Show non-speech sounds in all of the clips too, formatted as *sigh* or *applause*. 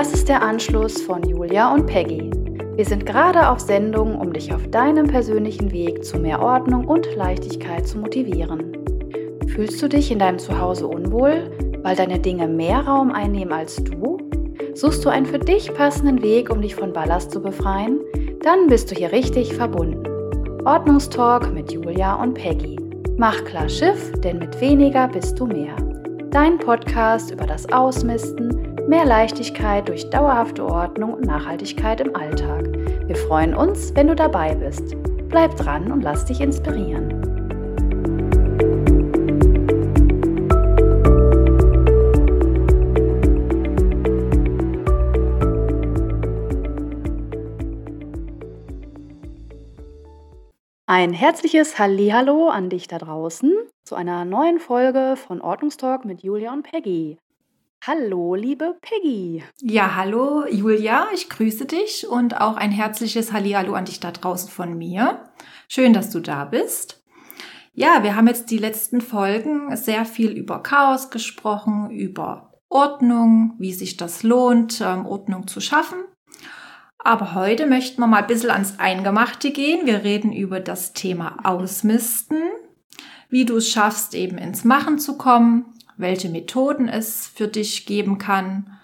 Das ist der Anschluss von Julia und Peggy. Wir sind gerade auf Sendung, um dich auf deinem persönlichen Weg zu mehr Ordnung und Leichtigkeit zu motivieren. Fühlst du dich in deinem Zuhause unwohl, weil deine Dinge mehr Raum einnehmen als du? Suchst du einen für dich passenden Weg, um dich von Ballast zu befreien? Dann bist du hier richtig verbunden. Ordnungstalk mit Julia und Peggy. Mach klar Schiff, denn mit weniger bist du mehr. Dein Podcast über das Ausmisten, mehr Leichtigkeit durch dauerhafte Ordnung und Nachhaltigkeit im Alltag. Wir freuen uns, wenn du dabei bist. Bleib dran und lass dich inspirieren. Ein herzliches Hallihallo an dich da draußen zu einer neuen Folge von Ordnungstalk mit Julia und Peggy. Hallo, liebe Peggy. Ja, hallo Julia, ich grüße dich und auch ein herzliches Hallihallo an dich da draußen von mir. Schön, dass du da bist. Ja, wir haben jetzt die letzten Folgen sehr viel über Chaos gesprochen, über Ordnung, wie sich das lohnt, ähm, Ordnung zu schaffen. Aber heute möchten wir mal ein bisschen ans Eingemachte gehen. Wir reden über das Thema Ausmisten, wie du es schaffst, eben ins Machen zu kommen, welche Methoden es für dich geben kann.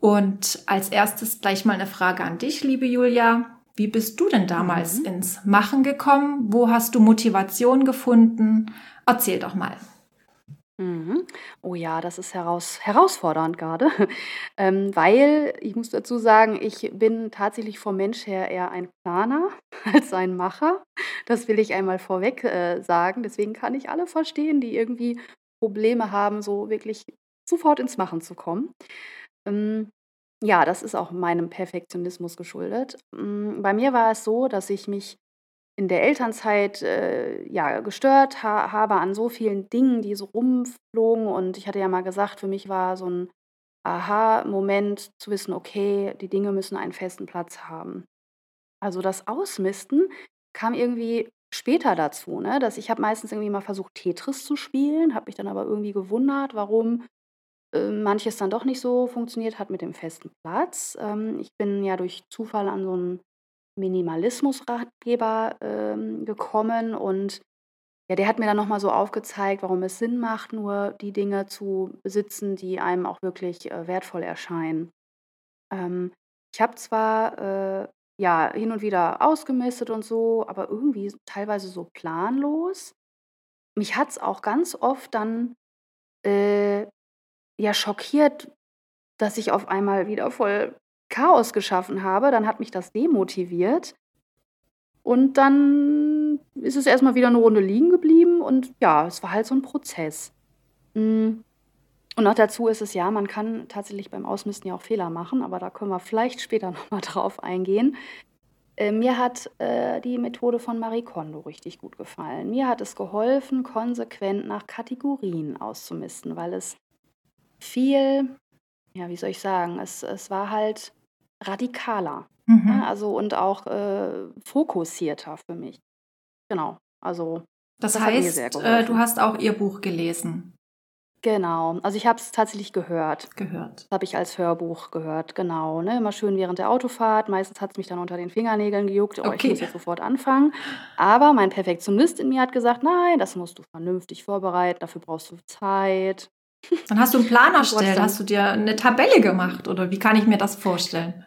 Und als erstes gleich mal eine Frage an dich, liebe Julia. Wie bist du denn damals mhm. ins Machen gekommen? Wo hast du Motivation gefunden? Erzähl doch mal. Mhm. Oh ja, das ist heraus herausfordernd gerade, *laughs* ähm, weil ich muss dazu sagen, ich bin tatsächlich vom Mensch her eher ein Planer *laughs* als ein Macher. Das will ich einmal vorweg äh, sagen. Deswegen kann ich alle verstehen, die irgendwie Probleme haben, so wirklich sofort ins Machen zu kommen. Ähm, ja, das ist auch meinem Perfektionismus geschuldet. Mm, bei mir war es so, dass ich mich in der Elternzeit äh, ja, gestört ha habe an so vielen Dingen, die so rumflogen. Und ich hatte ja mal gesagt, für mich war so ein Aha-Moment zu wissen, okay, die Dinge müssen einen festen Platz haben. Also das Ausmisten kam irgendwie später dazu, ne? dass ich habe meistens irgendwie mal versucht, Tetris zu spielen, habe mich dann aber irgendwie gewundert, warum äh, manches dann doch nicht so funktioniert hat mit dem festen Platz. Ähm, ich bin ja durch Zufall an so einen Minimalismus-Ratgeber, ähm, gekommen und ja, der hat mir dann nochmal so aufgezeigt, warum es Sinn macht, nur die Dinge zu besitzen, die einem auch wirklich, äh, wertvoll erscheinen. Ähm, ich habe zwar, äh, ja, hin und wieder ausgemistet und so, aber irgendwie teilweise so planlos. Mich hat es auch ganz oft dann, äh, ja, schockiert, dass ich auf einmal wieder voll Chaos geschaffen habe, dann hat mich das demotiviert. Und dann ist es erstmal wieder eine Runde liegen geblieben und ja, es war halt so ein Prozess. Hm. Und noch dazu ist es ja, man kann tatsächlich beim Ausmisten ja auch Fehler machen, aber da können wir vielleicht später *laughs* noch mal drauf eingehen. Äh, mir hat, äh, die Methode von Marie Kondo richtig gut gefallen. Mir hat es geholfen, konsequent nach Kategorien auszumisten, weil es viel ja, wie soll ich sagen, es es war halt radikaler, ne? Mhm. Also und auch, äh, fokussierter für mich. Genau, also Das das heißt, äh, du hast auch ihr Buch gelesen? Genau, also ich habe es tatsächlich gehört. Gehört. Habe ich als Hörbuch gehört, genau, ne? Immer schön während der Autofahrt. Meistens hat es mich dann unter den Fingernägeln gejuckt: „Oh, ich muss jetzt sofort anfangen.“ Aber mein Perfektionist in mir hat gesagt: „Nein, das musst du vernünftig vorbereiten, dafür brauchst du Zeit.“ Dann hast du einen Plan *laughs* erstellt, hast du dir eine Tabelle gemacht oder wie kann ich mir das vorstellen?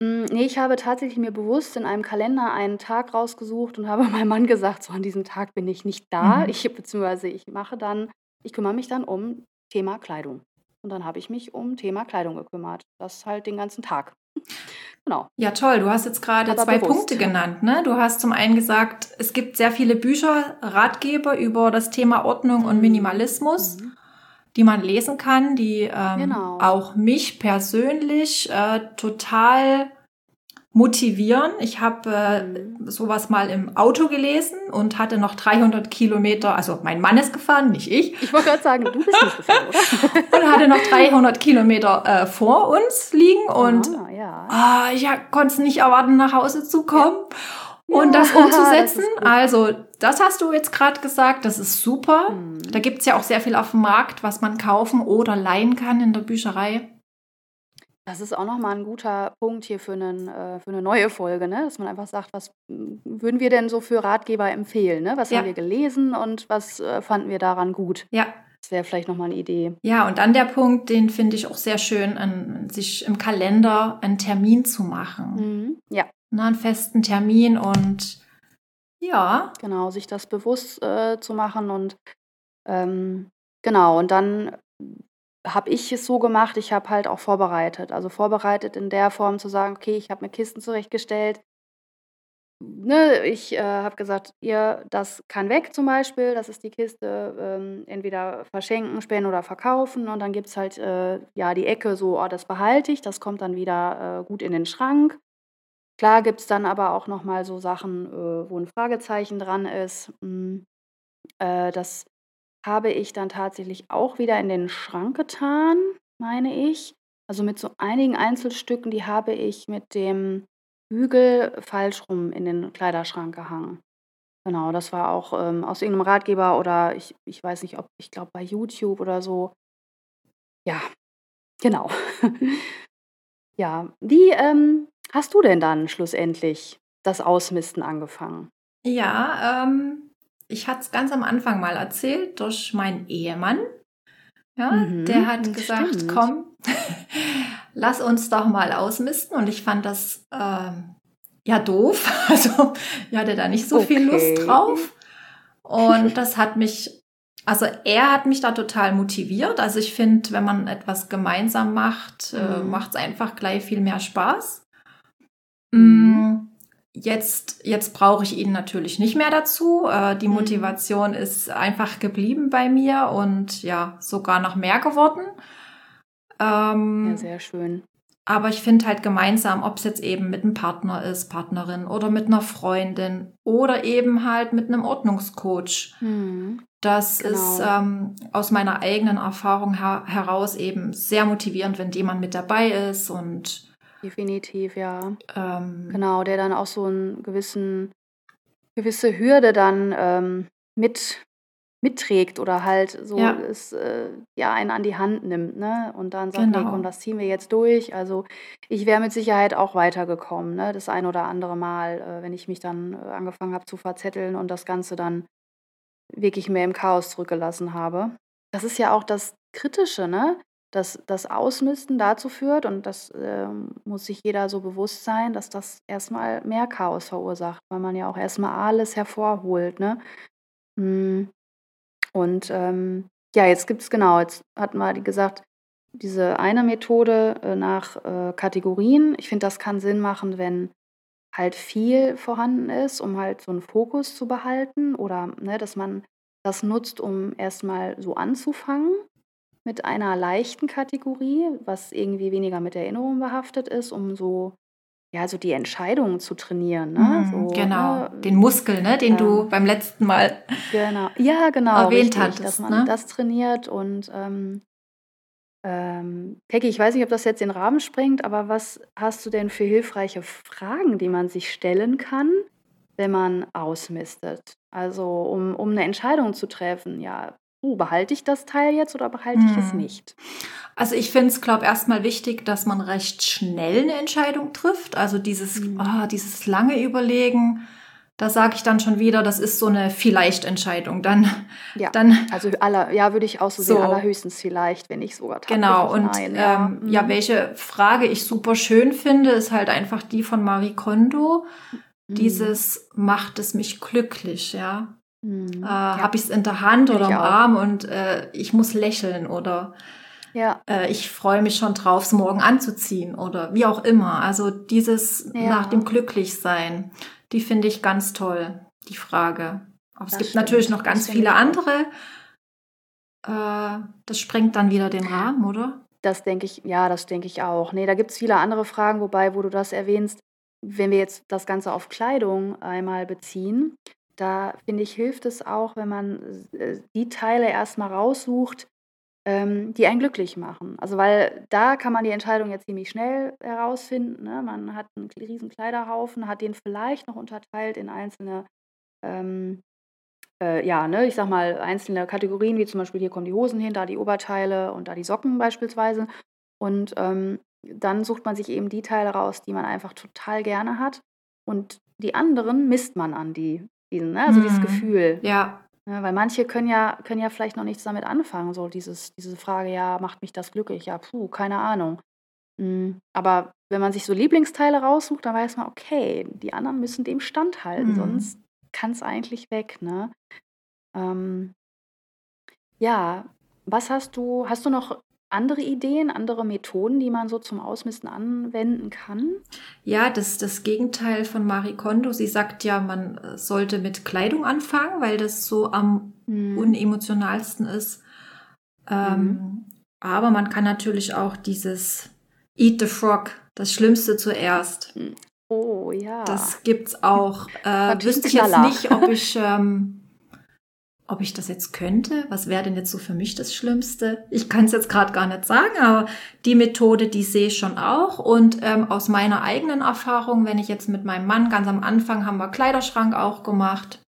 Hm, ne, ich habe tatsächlich mir bewusst in einem Kalender einen Tag rausgesucht und habe *laughs* meinem Mann gesagt: „So, an diesem Tag bin ich nicht da.“ Mhm. Ich beziehungsweise ich mache dann ich kümmere mich dann um Thema Kleidung. Und dann habe ich mich um Thema Kleidung gekümmert. Das halt den ganzen Tag. *laughs* Genau. Ja, toll. Du hast jetzt gerade zwei bewusst. Punkte genannt, ne? Du hast zum einen gesagt, es gibt sehr viele Bücher, Ratgeber über das Thema Ordnung und mhm. Minimalismus. Mhm die man lesen kann, die ähm, genau. auch mich persönlich äh, total motivieren. Ich habe äh, mhm. sowas mal im Auto gelesen und hatte noch 300 Kilometer, also mein Mann ist gefahren, nicht ich. Ich wollte gerade sagen, du bist nicht gefahren, oder? *laughs* und hatte noch 300 Kilometer äh, vor uns liegen und ah, ja. oh, ich konnte es nicht erwarten, nach Hause zu kommen. Ja. Und das *laughs* umzusetzen, das also das hast du jetzt gerade gesagt, das ist super. Mhm. Da gibt es ja auch sehr viel auf dem Markt, was man kaufen oder leihen kann in der Bücherei. Das ist auch noch mal 'n guter Punkt hier für 'nen äh, für 'ne neue Folge, ne? Dass man einfach sagt: „Was würden wir denn so für Ratgeber empfehlen, ne? Was haben wir Ja. gelesen und was, äh, fanden wir daran gut?“ Ja. Das wäre vielleicht noch mal 'ne Idee. Ja, und dann der Punkt, den finde ich auch sehr schön, an sich im Kalender einen Termin zu machen. Mhm. Ja. Ne, 'n festen Termin und ja. Genau, sich das bewusst, äh, zu machen und, ähm genau, und dann habe ich es so gemacht, ich habe halt auch vorbereitet. Also, vorbereitet in der Form zu sagen: „Okay, ich habe mir Kisten zurechtgestellt.“ Ne, ich, äh, habe gesagt: „Ihr, das kann weg zum Beispiel. Das ist die Kiste, ähm, entweder verschenken, spenden oder verkaufen.“ Und dann gibt's halt, äh, ja, die Ecke so: „Oh, das behalte ich, das kommt dann wieder, äh, gut in den Schrank.“ Klar gibt's dann aber auch noch mal so Sachen, äh, wo 'n Fragezeichen dran ist. Hm, äh, das habe ich dann tatsächlich auch wieder in den Schrank getan, meine ich. Also, mit so einigen Einzelstücken, die habe ich mit dem Bügel falsch rum in den Kleiderschrank gehangen. Genau, das war auch, ähm, aus irgend 'nem Ratgeber oder ich ich weiß nicht, ob ich glaube bei YouTube oder so. Ja, genau. *laughs* Ja, wie, ähm, hast du denn dann schlussendlich das Ausmisten angefangen? Ja, ähm, ich hatte es ganz am Anfang mal erzählt durch meinen Ehemann. Ja, der Mhm, hat das gesagt: stimmt. „Komm, *laughs* lass uns doch mal ausmisten.“ Und ich fand das, ähm, ja, doof. *laughs* Also, ich hatte da nicht so viel Lust Okay. drauf. Und das hat mich also, er hat mich da total motiviert. Also, ich finde, wenn man etwas gemeinsam macht, äh, Mhm. macht's einfach gleich viel mehr Spaß. Mhm. Jetzt jetzt brauche ich ihn natürlich nicht mehr dazu. Äh, die Mhm. Motivation ist einfach geblieben bei mir und ja, sogar noch mehr geworden. Ja, Ähm, sehr schön. aber ich finde halt gemeinsam, ob's jetzt eben mit 'nem Partner ist, Partnerin oder mit 'ner Freundin oder eben halt mit 'nem Ordnungscoach. Mhm. Das ist, Genau. ähm, aus meiner eigenen Erfahrung her heraus eben sehr motivierend, wenn jemand mit dabei ist und Definitiv, ja. ähm Genau, der dann auch so 'n gewissen gewisse Hürde dann, ähm, mit mitträgt oder halt so Ja. es, äh, ja, einen an die Hand nimmt, ne? Und dann sagt: „Ne, komm, Genau. das ziehen wir jetzt durch.“ Also, ich wäre mit Sicherheit auch weitergekommen, ne, das ein oder andere Mal, äh, wenn ich mich dann, äh, angefangen habe zu verzetteln und das Ganze dann wirklich mehr im Chaos zurückgelassen habe. Das ist ja auch das Kritische, ne, dass das Ausmisten dazu führt und das, ähm, muss sich jeder so bewusst sein, dass das erst mal mehr Chaos verursacht, weil man ja auch erst mal alles hervorholt, ne? Hm, und, ähm, ja, jetzt gibt's genau, jetzt wir die gesagt, diese eine Methode, äh, nach, äh, Kategorien. Ich finde, das kann Sinn machen, wenn halt viel vorhanden ist, um halt so 'n Fokus zu behalten oder, ne, dass man das nutzt, um erst mal so anzufangen mit einer leichten Kategorie, was irgendwie weniger mit Erinnerung behaftet ist, um so ja, so die Entscheidungen zu trainieren, ne? Mhm, So, genau. ne, Den Muskel, ne, den du ähm beim letzten Mal Genau. Ja, genau, erwähnt richtig, dass hattest, man ne? das trainiert und, ähm ähm, Peggy, ich weiß nicht, ob das jetzt den Rahmen sprengt, aber was hast du denn für hilfreiche Fragen, die man sich stellen kann, wenn man ausmistet? Also, um um 'ne Entscheidung zu treffen: „Ja, uh, behalte ich das Teil jetzt oder behalte ich es Mhm. nicht?“ Also, ich finde es, glaube erst mal wichtig, dass man recht schnell 'ne Entscheidung trifft. Also, dieses Mhm. ah, dieses lange Überlegen, da sage ich dann schon wieder, das ist so 'ne Vielleicht-Entscheidung. Dann Ja, dann also aller ja, würde ich auch so sehen, So. allerhöchstens vielleicht, wenn nicht sogar Genau. tatsächlich Und, nein, ja. ähm, ja, Mhm. welche Frage ich super schön finde, ist halt einfach die von Marie Kondo. Mhm. Dieses: „Macht es mich glücklich“, ja? Mhm. Äh, Ja. habe ich's in der Hand oder ich im. Arm und, äh, ich muss lächeln oder, Ja. äh, ich freue mich schon drauf, es morgen anzuziehen oder wie auch immer. Also, dieses nach dem Ja. Glücklichsein, die finde ich ganz toll, die Frage. Aber es Das gibt natürlich stimmt, noch das ganz viele ich andere. Äh, das sprengt dann wieder den Rahmen, oder? Das denke ich ja, das denke ich auch. Ne, da gibt's viele andere Fragen, wobei, wo du das erwähnst, wenn wir jetzt das Ganze auf Kleidung einmal beziehen, da finde ich, hilft es auch, wenn man äh, die Teile erst mal raussucht, ähm, die einen glücklich machen. Also, weil da kann man die Entscheidung ja ziemlich schnell herausfinden, ne? Man hat 'n k riesen Kleiderhaufen, hat den vielleicht noch unterteilt in einzelne, ähm, äh, ja, ne, ich sage mal, einzelne Kategorien, wie zum Beispiel hier kommen die Hosen hin, da die Oberteile und da die Socken beispielsweise. Und, ähm, dann sucht man sich eben die Teile raus, die man einfach total gerne hat. Und die anderen misst man an die, diesen, ne? also dieses Mhm. Gefühl. Ja. Ne? Weil manche können ja, können ja vielleicht noch nichts damit anfangen. So dieses, diese Frage, ja, macht mich das glücklich? Ja, puh, keine Ahnung. Mm, Aber wenn man sich so Lieblingsteile raussucht, dann weiß man, okay, die anderen müssen dem standhalten, Mhm. sonst kann es eigentlich weg. Ne? Ähm, ja, was hast du, hast du noch andere Ideen, andere Methoden, die man so zum Ausmisten anwenden kann? Ja, das ist das Gegenteil von Marie Kondo. Sie sagt ja, man äh, sollte mit Kleidung anfangen, weil das so am Mhm. unemotionalsten ist. Ähm, Aber man kann natürlich auch dieses Eat the Frog, das Schlimmste zuerst. Oh ja. Das gibt's auch. Äh, wüsste ich jetzt nicht, ob ich, ähm, *laughs* ob ich das jetzt könnte. Was wäre denn jetzt so für mich das Schlimmste? Ich kann es jetzt gerade gar nicht sagen, aber die Methode, die sehe ich schon auch. Und ähm, aus meiner eigenen Erfahrung, wenn ich jetzt mit meinem Mann ganz am Anfang haben wir Kleiderschrank auch gemacht.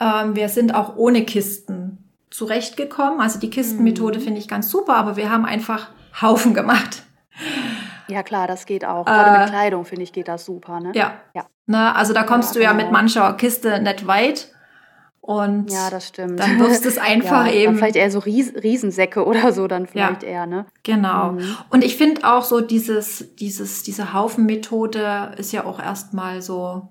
Ähm, wir sind auch ohne Kisten zurechtgekommen. Also die Kistenmethode Mhm. finde ich ganz super, aber wir haben einfach Haufen gemacht. ja klar, das geht auch. Gerade Äh, mit Kleidung, finde ich, geht das super. Ne? Ja. Ja. Ne, also da kommst Ja, du ja genau. mit mancher Kiste nicht weit. Und Ja, das stimmt. dann wirfst du es *laughs* einfach ja, eben. Vielleicht eher so Ries Riesensäcke oder so, dann vielleicht eher, ne? Genau. Mhm. Und ich finde auch so dieses, dieses, diese Haufenmethode ist ja auch erstmal so,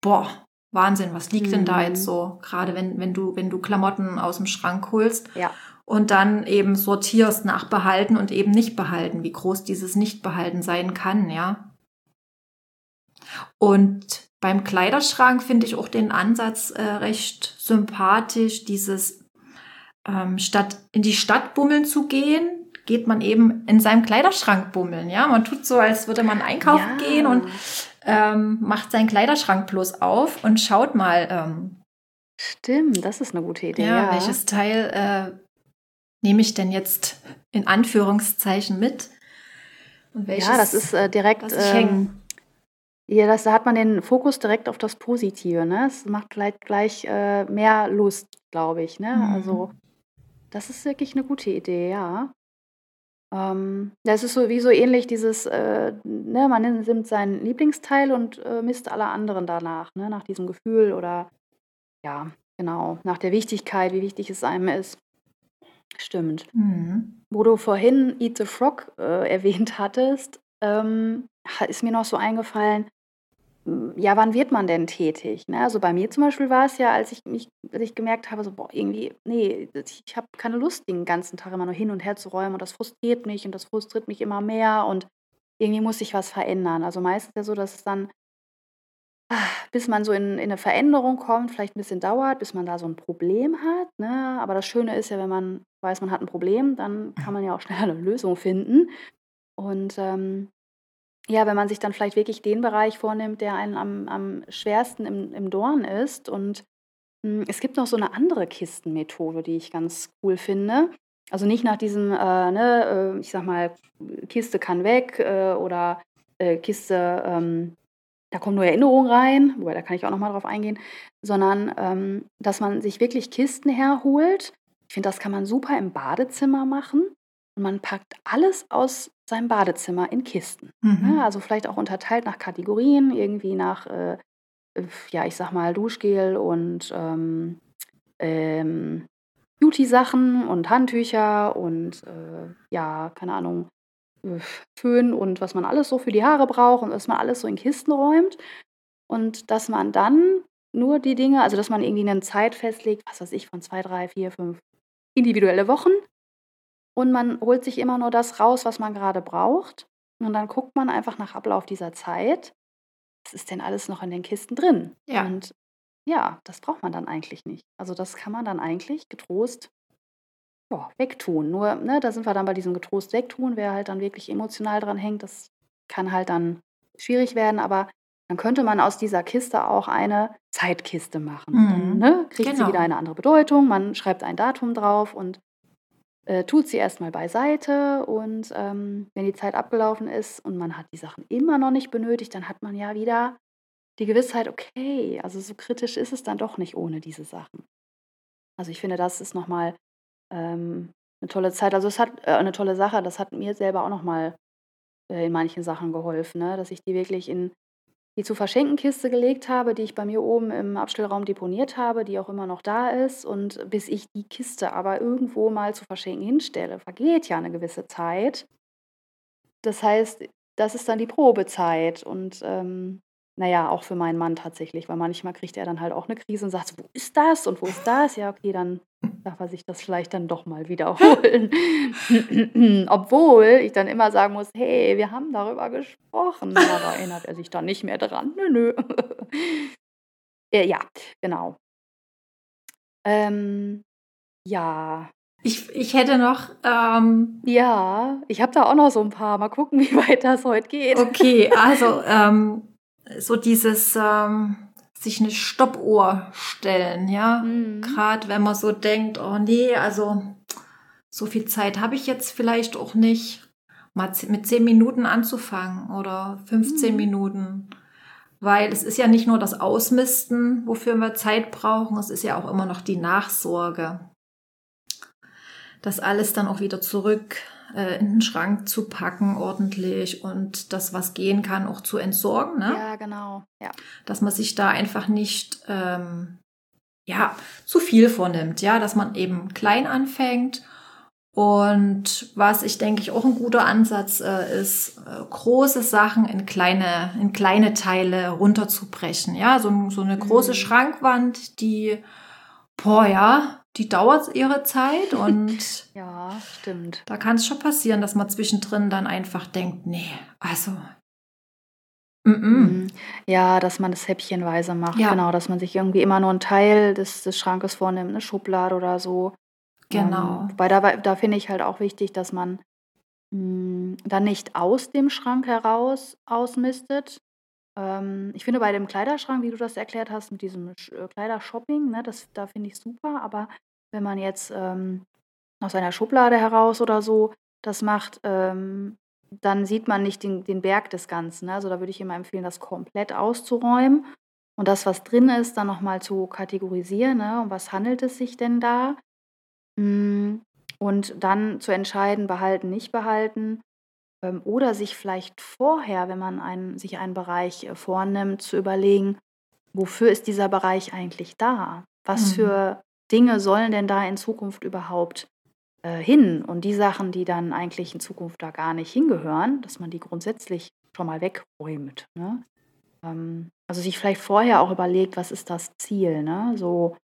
boah, Wahnsinn, was liegt denn da Mhm. jetzt so? Gerade wenn, wenn du, wenn du Klamotten aus dem Schrank holst Ja. und dann eben sortierst nach Behalten und eben nicht behalten, wie groß dieses Nicht-Behalten sein kann, ja. Und beim Kleiderschrank finde ich auch den Ansatz äh, recht sympathisch, dieses ähm, statt in die Stadt bummeln zu gehen, geht man eben in seinem Kleiderschrank bummeln, ja. Man tut so, als würde man einkaufen Ja. gehen und ähm, macht seinen Kleiderschrank bloß auf und schaut mal, ähm, Stimmt, das ist eine gute Idee. ja, Ja, welches Teil äh, nehme ich denn jetzt in Anführungszeichen mit? Und welches ja das ist äh, direkt. ähm? Ja, das, da hat man den Fokus direkt auf das Positive. Ne? Es macht vielleicht gleich äh, mehr Lust, glaube ich. Ne? Mhm. Also, das ist wirklich eine gute Idee, ja. Ähm, das ist so wie so ähnlich dieses, äh, ne, man nimmt seinen Lieblingsteil und äh, misst alle anderen danach, ne? nach diesem Gefühl oder ja, genau, nach der Wichtigkeit, wie wichtig es einem ist. Stimmt. Mhm. Wo du vorhin Eat the Frog äh, *laughs* erwähnt hattest, ähm, ist mir noch so eingefallen, ja, wann wird man denn tätig? Ne? Also bei mir zum Beispiel war es ja, als ich mich, als ich gemerkt habe, so, boah, irgendwie, nee, ich habe keine Lust, den ganzen Tag immer nur hin und her zu räumen und das frustriert mich und das frustriert mich immer mehr und irgendwie muss ich was verändern. Also meistens ja so, dass es dann, bis man so in, in eine Veränderung kommt, vielleicht ein bisschen dauert, bis man da so ein Problem hat. Ne? Aber das Schöne ist ja, wenn man weiß, man hat ein Problem, dann kann man ja auch *laughs* schneller eine Lösung finden. Und ähm, ja, wenn man sich dann vielleicht wirklich den Bereich vornimmt, der einen am, am schwersten im, im Dorn ist. Und mh, es gibt noch so eine andere Kistenmethode, die ich ganz cool finde. Also nicht nach diesem, äh, ne, äh, ich sag mal, Kiste kann weg äh, oder äh, Kiste, ähm, da kommen nur Erinnerungen rein, wobei da kann ich auch nochmal drauf eingehen, sondern ähm, dass man sich wirklich Kisten herholt. Ich finde, das kann man super im Badezimmer machen. Und man packt alles aus seinem Badezimmer in Kisten. Mhm. Ne? Also vielleicht auch unterteilt nach Kategorien, irgendwie nach, äh, ja, ich sag mal, Duschgel und ähm, ähm, Beauty-Sachen und Handtücher und äh, ja, keine Ahnung, Föhn und was man alles so für die Haare braucht und dass man alles so in Kisten räumt und dass man dann nur die Dinge, also dass man irgendwie eine Zeit festlegt, was weiß ich, von zwei, drei, vier, fünf individuelle Wochen und man holt sich immer nur das raus, was man gerade braucht und dann guckt man einfach nach Ablauf dieser Zeit, was ist denn alles noch in den Kisten drin? Ja. Und ja, das braucht man dann eigentlich nicht. Also das kann man dann eigentlich getrost ja, wegtun. Nur, ne, da sind wir dann bei diesem getrost wegtun. Wer halt dann wirklich emotional dran hängt, das kann halt dann schwierig werden. Aber dann könnte man aus dieser Kiste auch eine Zeitkiste machen. Mhm. Dann ne, kriegt Genau. sie wieder eine andere Bedeutung. Man schreibt ein Datum drauf und äh, tut sie erstmal beiseite. Und ähm, wenn die Zeit abgelaufen ist und man hat die Sachen immer noch nicht benötigt, dann hat man ja wieder die Gewissheit, okay, also so kritisch ist es dann doch nicht ohne diese Sachen. Also ich finde, das ist nochmal ähm, 'ne tolle Zeit. Also, es hat äh, 'ne tolle Sache. Das hat mir selber auch noch mal, äh, in manchen Sachen geholfen, ne, dass ich die wirklich in die Zu-verschenken-Kiste gelegt habe, die ich bei mir oben im Abstellraum deponiert habe, die auch immer noch da ist. Und bis ich die Kiste aber irgendwo mal zu verschenken hinstelle, vergeht ja 'ne gewisse Zeit. Das heißt, das ist dann die Probezeit und, ähm, na ja, auch für meinen Mann tatsächlich, weil manchmal kriegt er dann halt auch 'ne Krise und sagt „Wo ist das und wo ist das?“ Ja, okay, dann darf er sich das vielleicht dann doch mal wiederholen. *laughs* Obwohl ich dann immer sagen muss: „Hey, wir haben darüber gesprochen.“ Aber da erinnert er sich dann nicht mehr dran. Nö, nö. *laughs* Äh, ja, genau. Ähm, ja. Ich ich hätte noch, ähm Ja, ich habe da auch noch so 'n paar. Mal gucken, *laughs* wie weit das heute geht. Okay, also, ähm, so dieses, ähm, sich 'ne Stoppuhr stellen, ja? Mhm. Grad wenn man so denkt: „Oh ne, also so viel Zeit habe ich jetzt vielleicht auch nicht.“ Mal mit 10 Minuten anzufangen oder 15 Mhm. Minuten. Weil es ist ja nicht nur das Ausmisten, wofür wir Zeit brauchen, es ist ja auch immer noch die Nachsorge. Das alles dann auch wieder zurück, äh, in 'n Schrank zu packen ordentlich und das, was gehen kann, auch zu entsorgen, ne? Ja, genau, ja. Dass man sich da einfach nicht, ähm, ja, zu viel vornimmt, ja, dass man eben klein anfängt. Und was ich denke ich auch 'n guter Ansatz, äh, ist, äh, große Sachen in kleine in kleine Teile runterzubrechen, ja? So so 'ne große Mhm. Schrankwand, die boah, ja, die dauert ihre Zeit *laughs* und Ja, stimmt. da kann's schon passieren, dass man zwischendrin dann einfach denkt: „Ne, also m-m.“ Mhm. Ja, dass man das häppchenweise macht, Ja. genau, dass man sich irgendwie immer nur 'n Teil des des Schrankes vornimmt, 'ne Schublade oder so. Genau. Ähm, wobei da da finde ich halt auch wichtig, dass man, hm, dann nicht aus dem Schrank heraus ausmistet. Ähm, ich finde bei dem Kleiderschrank, wie du das erklärt hast, mit diesem äh, Kleidershopping, ne, das da finde ich's super. Aber wenn man jetzt, ähm, aus einer Schublade heraus oder so das macht, ähm, dann sieht man nicht den den Berg des Ganzen, ne? Also, da würde ich immer empfehlen, das komplett auszuräumen und das, was drin ist, dann noch mal zu kategorisieren, ne? Um was handelt es sich denn da? Hm, und dann zu entscheiden, behalten, nicht behalten. Ähm, oder sich vielleicht vorher, wenn man einen sich einen Bereich, äh, vornimmt, zu überlegen: „Wofür ist dieser Bereich eigentlich da? Was Mhm. für Dinge sollen denn da in Zukunft überhaupt, äh, hin?“ Und die Sachen, die dann eigentlich in Zukunft da gar nicht hingehören, dass man die grundsätzlich schon mal wegräumt, ne? Ähm, also, sich vielleicht vorher auch überlegt: „Was ist das Ziel“, ne? So,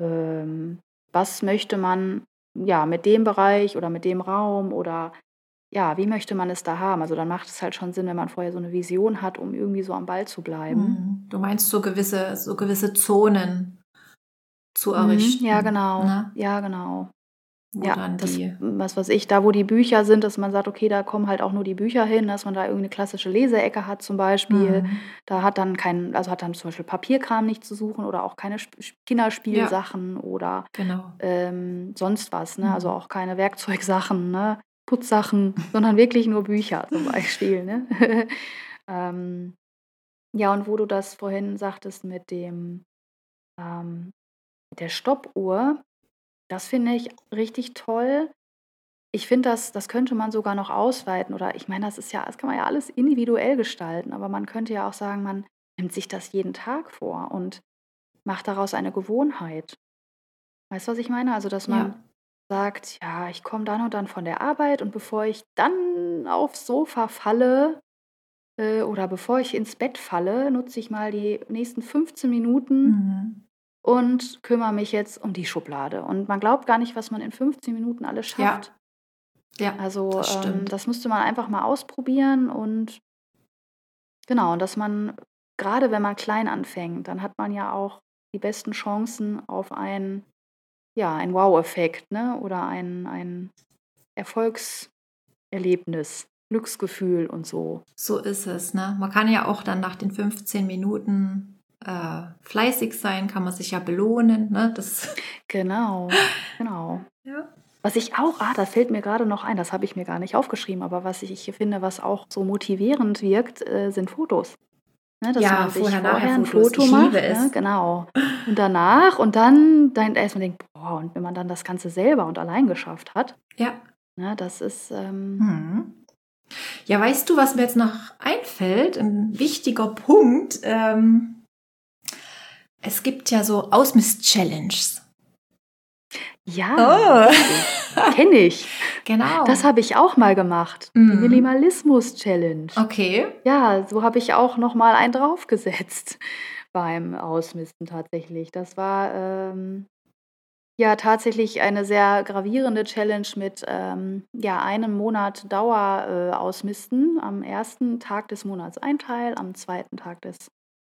ähm, was möchte man, ja, mit dem Bereich oder mit dem Raum oder ja, wie möchte man es da haben? Also, dann macht es halt schon Sinn, wenn man vorher so 'ne Vision hat, um irgendwie so am Ball zu bleiben. Mhm. Du meinst so gewisse so gewisse Zonen zu Mhm, errichten, ja genau. ne? Ja, genau. Wo Ja, dann das was weiß ich, da wo die Bücher sind, dass man sagt: „Okay, da kommen halt auch nur die Bücher hin“, dass man da irgend 'ne klassische Leseecke hat zum Beispiel. Mhm. Da hat dann kein also, hat dann zum Beispiel Papierkram nicht zu suchen oder auch keine Sp Sp Ja. Kinderspielsachen oder, Genau. ähm, sonst was, ne? Also, Mhm. auch keine Werkzeugsachen, ne, Putzsachen, sondern wirklich nur Bücher zum Beispiel, ne? *laughs* Ähm, ja, und wo du das vorhin sagtest mit dem ähm, der Stoppuhr, das finde ich richtig toll. Ich finde, das das könnte man sogar noch ausweiten oder ich meine, das ist ja das kann man ja alles individuell gestalten, aber man könnte ja auch sagen, man nimmt sich das jeden Tag vor und macht daraus eine Gewohnheit. Weißt du, was ich meine? Also, dass man Ja. Sagt: „Ja, ich komme dann und dann von der Arbeit und bevor ich dann aufs Sofa falle, äh, oder bevor ich ins Bett falle, nutze ich mal die nächsten 15 Minuten Mhm. und kümmere mich jetzt um die Schublade.“ Und man glaubt gar nicht, was man in 15 Minuten alles Ja. schafft. Ja, Also, das ähm, das müsste man einfach mal ausprobieren und genau, und dass man grade wenn man klein anfängt, dann hat man ja auch die besten Chancen auf ein ja, ein Wow-Effekt, ne, oder ein ein Erfolgserlebnis, Glücksgefühl und so. So ist es, ne? Man kann ja auch dann nach den 15 Minuten, äh, fleißig sein, kann man sich ja belohnen, ne? Das *laughs* Genau, genau. Ja. Was ich auch ah, da fällt mir grade noch ein, das habe ich mir gar nicht aufgeschrieben, aber was ich finde, was auch so motivierend wirkt, äh, sind Fotos. Ne, dass Ja, man sich vorher, vorher nachher ein Fotos. Foto Ich macht. Ne? Genau. Und danach und dann, dann erstmal denkt, boah, und wenn man dann das Ganze selber und allein geschafft hat, Ja. ne, das ist, ähm, Hm. Ja, weißt du, was mir jetzt noch einfällt? Ein wichtiger Punkt. Ähm, es gibt ja so Ausmiss-Challenges. ja, kenne ich. *laughs* genau. Das habe ich auch mal gemacht. Die Mhm. Minimalismus-Challenge. okay. Ja, so habe ich auch noch mal einen draufgesetzt *laughs* beim Ausmisten tatsächlich. Das war ähm, ja tatsächlich eine sehr gravierende Challenge mit ähm, ja, einem Monat Dauer äh, ausmisten. Am ersten Tag des Monats ein Teil, am zweiten Tag des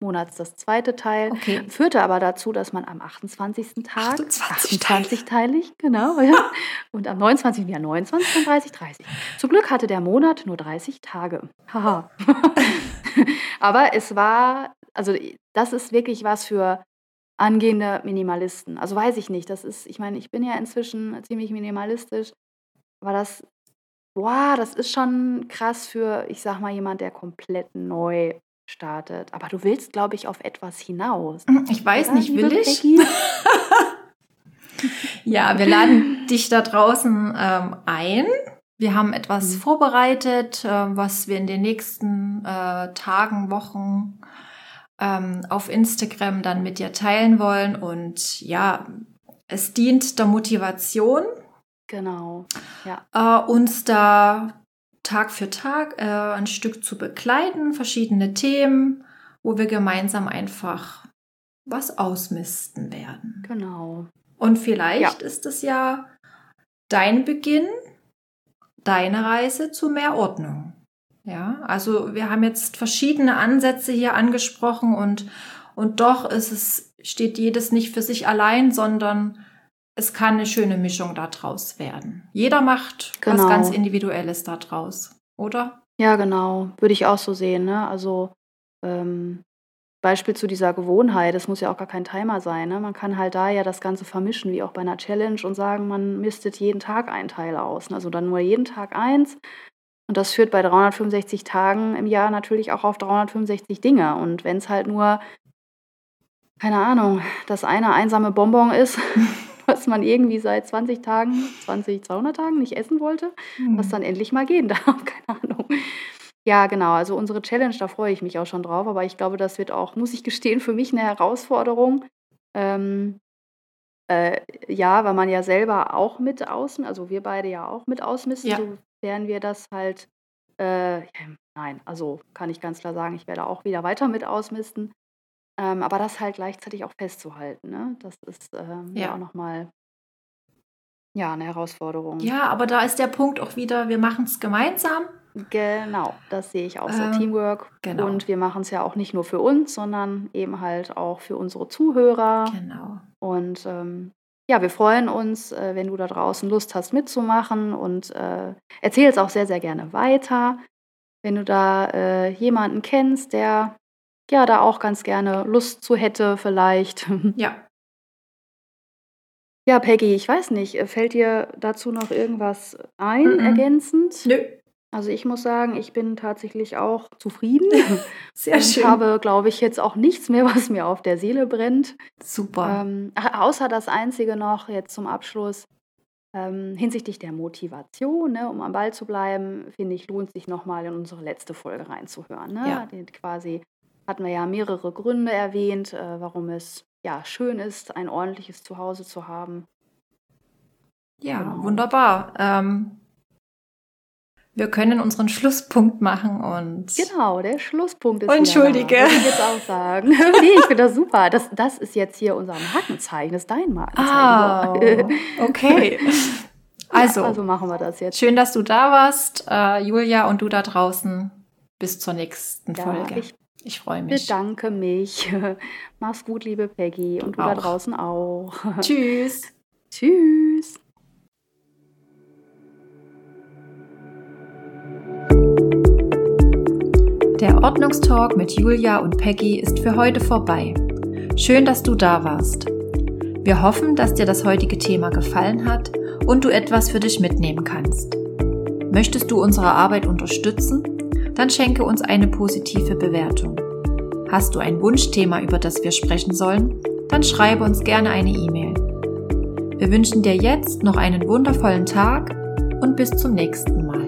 Monats das zweite Teil. Okay. Führte aber dazu, dass man am 28. Tag 28 28-teilig, genau, ja. Und am 29. ja 29, dann 30, 30. Zum Glück hatte der Monat nur 30 Tage. Haha. *laughs* aber es war, also das ist wirklich was für angehende Minimalisten. Also weiß ich nicht, das ist, ich meine, ich bin ja inzwischen ziemlich minimalistisch, aber das, boah, das ist schon krass für, ich sag mal, jemand, der komplett neu startet. Aber du willst, glaube ich, auf etwas hinaus. Ich weiß oder, nicht, will ich? *laughs* *laughs* Ja, wir laden dich da draußen ähm, ein. Wir haben etwas Mhm. vorbereitet, äh, was wir in den nächsten äh, Tagen, Wochen ähm, auf Instagram dann mit dir teilen wollen. Und ja, es dient der Motivation, Genau, ja. äh, uns da Tag für Tag äh, ein Stück zu begleiten, verschiedene Themen, wo wir gemeinsam einfach was ausmisten werden. Genau. Und vielleicht ist es ja dein Beginn, deine Reise zu mehr Ordnung. Ja, also wir haben jetzt verschiedene Ansätze hier angesprochen und, und doch ist es, steht jedes nicht für sich allein, sondern es kann eine schöne Mischung daraus werden. Jeder macht was Genau. ganz Individuelles daraus, oder? Ja, genau. Würde ich auch so sehen. Ne? Also ähm, Beispiel zu dieser Gewohnheit, es muss ja auch gar kein Timer sein. Ne? Man kann halt da ja das Ganze vermischen, wie auch bei einer Challenge und sagen, man mistet jeden Tag einen Teil aus. ne? Also dann nur jeden Tag eins. Und das führt bei 365 Tagen im Jahr natürlich auch auf 365 Dinge. Und wenn es halt nur, keine Ahnung, das eine einsame Bonbon ist, *laughs* was man irgendwie seit 20 Tagen, 20, 200 Tagen nicht essen wollte, was dann endlich mal gehen *laughs* darf. Keine Ahnung. Ja, genau. Also unsere Challenge, da freue ich mich auch schon drauf. Aber ich glaube, das wird auch, muss ich gestehen, für mich eine Herausforderung. Ähm, äh, ja, weil man ja selber auch mit außen, also wir beide ja auch mit ausmisten, Ja. sofern wir das halt, äh, ja, nein, also kann ich ganz klar sagen, ich werde auch wieder weiter mit ausmisten. Ähm, aber das halt gleichzeitig auch festzuhalten, ne? das ist ähm, ja. Ja. auch nochmal ja, eine Herausforderung. Ja, aber da ist der Punkt auch wieder, wir machen es gemeinsam. Genau, das sehe ich auch so. Ähm, Teamwork. genau. Und wir machen es ja auch nicht nur für uns, sondern eben halt auch für unsere Zuhörer. Genau. Und ähm, ja, wir freuen uns, äh, wenn du da draußen Lust hast mitzumachen und äh, erzähl es auch sehr, sehr gerne weiter. Wenn du da äh, jemanden kennst, der ja da auch ganz gerne Lust zu hätte, vielleicht. Ja. ja, Peggy, ich weiß nicht, äh, fällt dir dazu noch irgendwas ein, Mhm. ergänzend? Nö. Also ich muss sagen, ich bin tatsächlich auch zufrieden. *laughs* Sehr und schön. habe, glaube ich, jetzt auch nichts mehr, was mir auf der Seele brennt. Super. Ähm, außer das Einzige noch jetzt zum Abschluss. Ähm, hinsichtlich der Motivation, ne, um am Ball zu bleiben, finde ich, lohnt sich nochmal in unsere letzte Folge reinzuhören. Ne? Ja. Die, quasi hatten wir ja mehrere Gründe erwähnt, äh, warum es ja schön ist, ein ordentliches Zuhause zu haben. Ja, Genau. wunderbar. Ähm, wir können unseren Schlusspunkt machen und Genau, der Schlusspunkt ist Oh, Entschuldige. Muss ich jetzt auch sagen. *laughs* nee, ich finde das super. Das, das ist jetzt hier unser Markenzeichen, das ist dein Markenzeichen. Ah, So. okay. *laughs* Also, also machen wir das jetzt. schön, dass du da warst, äh, Julia, und du da draußen. Bis zur nächsten Ja, Folge. ich Ich freue mich. bedanke mich. *laughs* Mach's gut, liebe Peggy. Und du da draußen auch. *laughs* Tschüss. Tschüss. Der Ordnungstalk mit Julia und Peggy ist für heute vorbei. Schön, dass du da warst. Wir hoffen, dass dir das heutige Thema gefallen hat und du etwas für dich mitnehmen kannst. Möchtest du unsere Arbeit unterstützen? Dann schenke uns eine positive Bewertung. Hast du ein Wunschthema, über das wir sprechen sollen? Dann schreibe uns gerne eine E-Mail. Wir wünschen dir jetzt noch einen wundervollen Tag und bis zum nächsten Mal.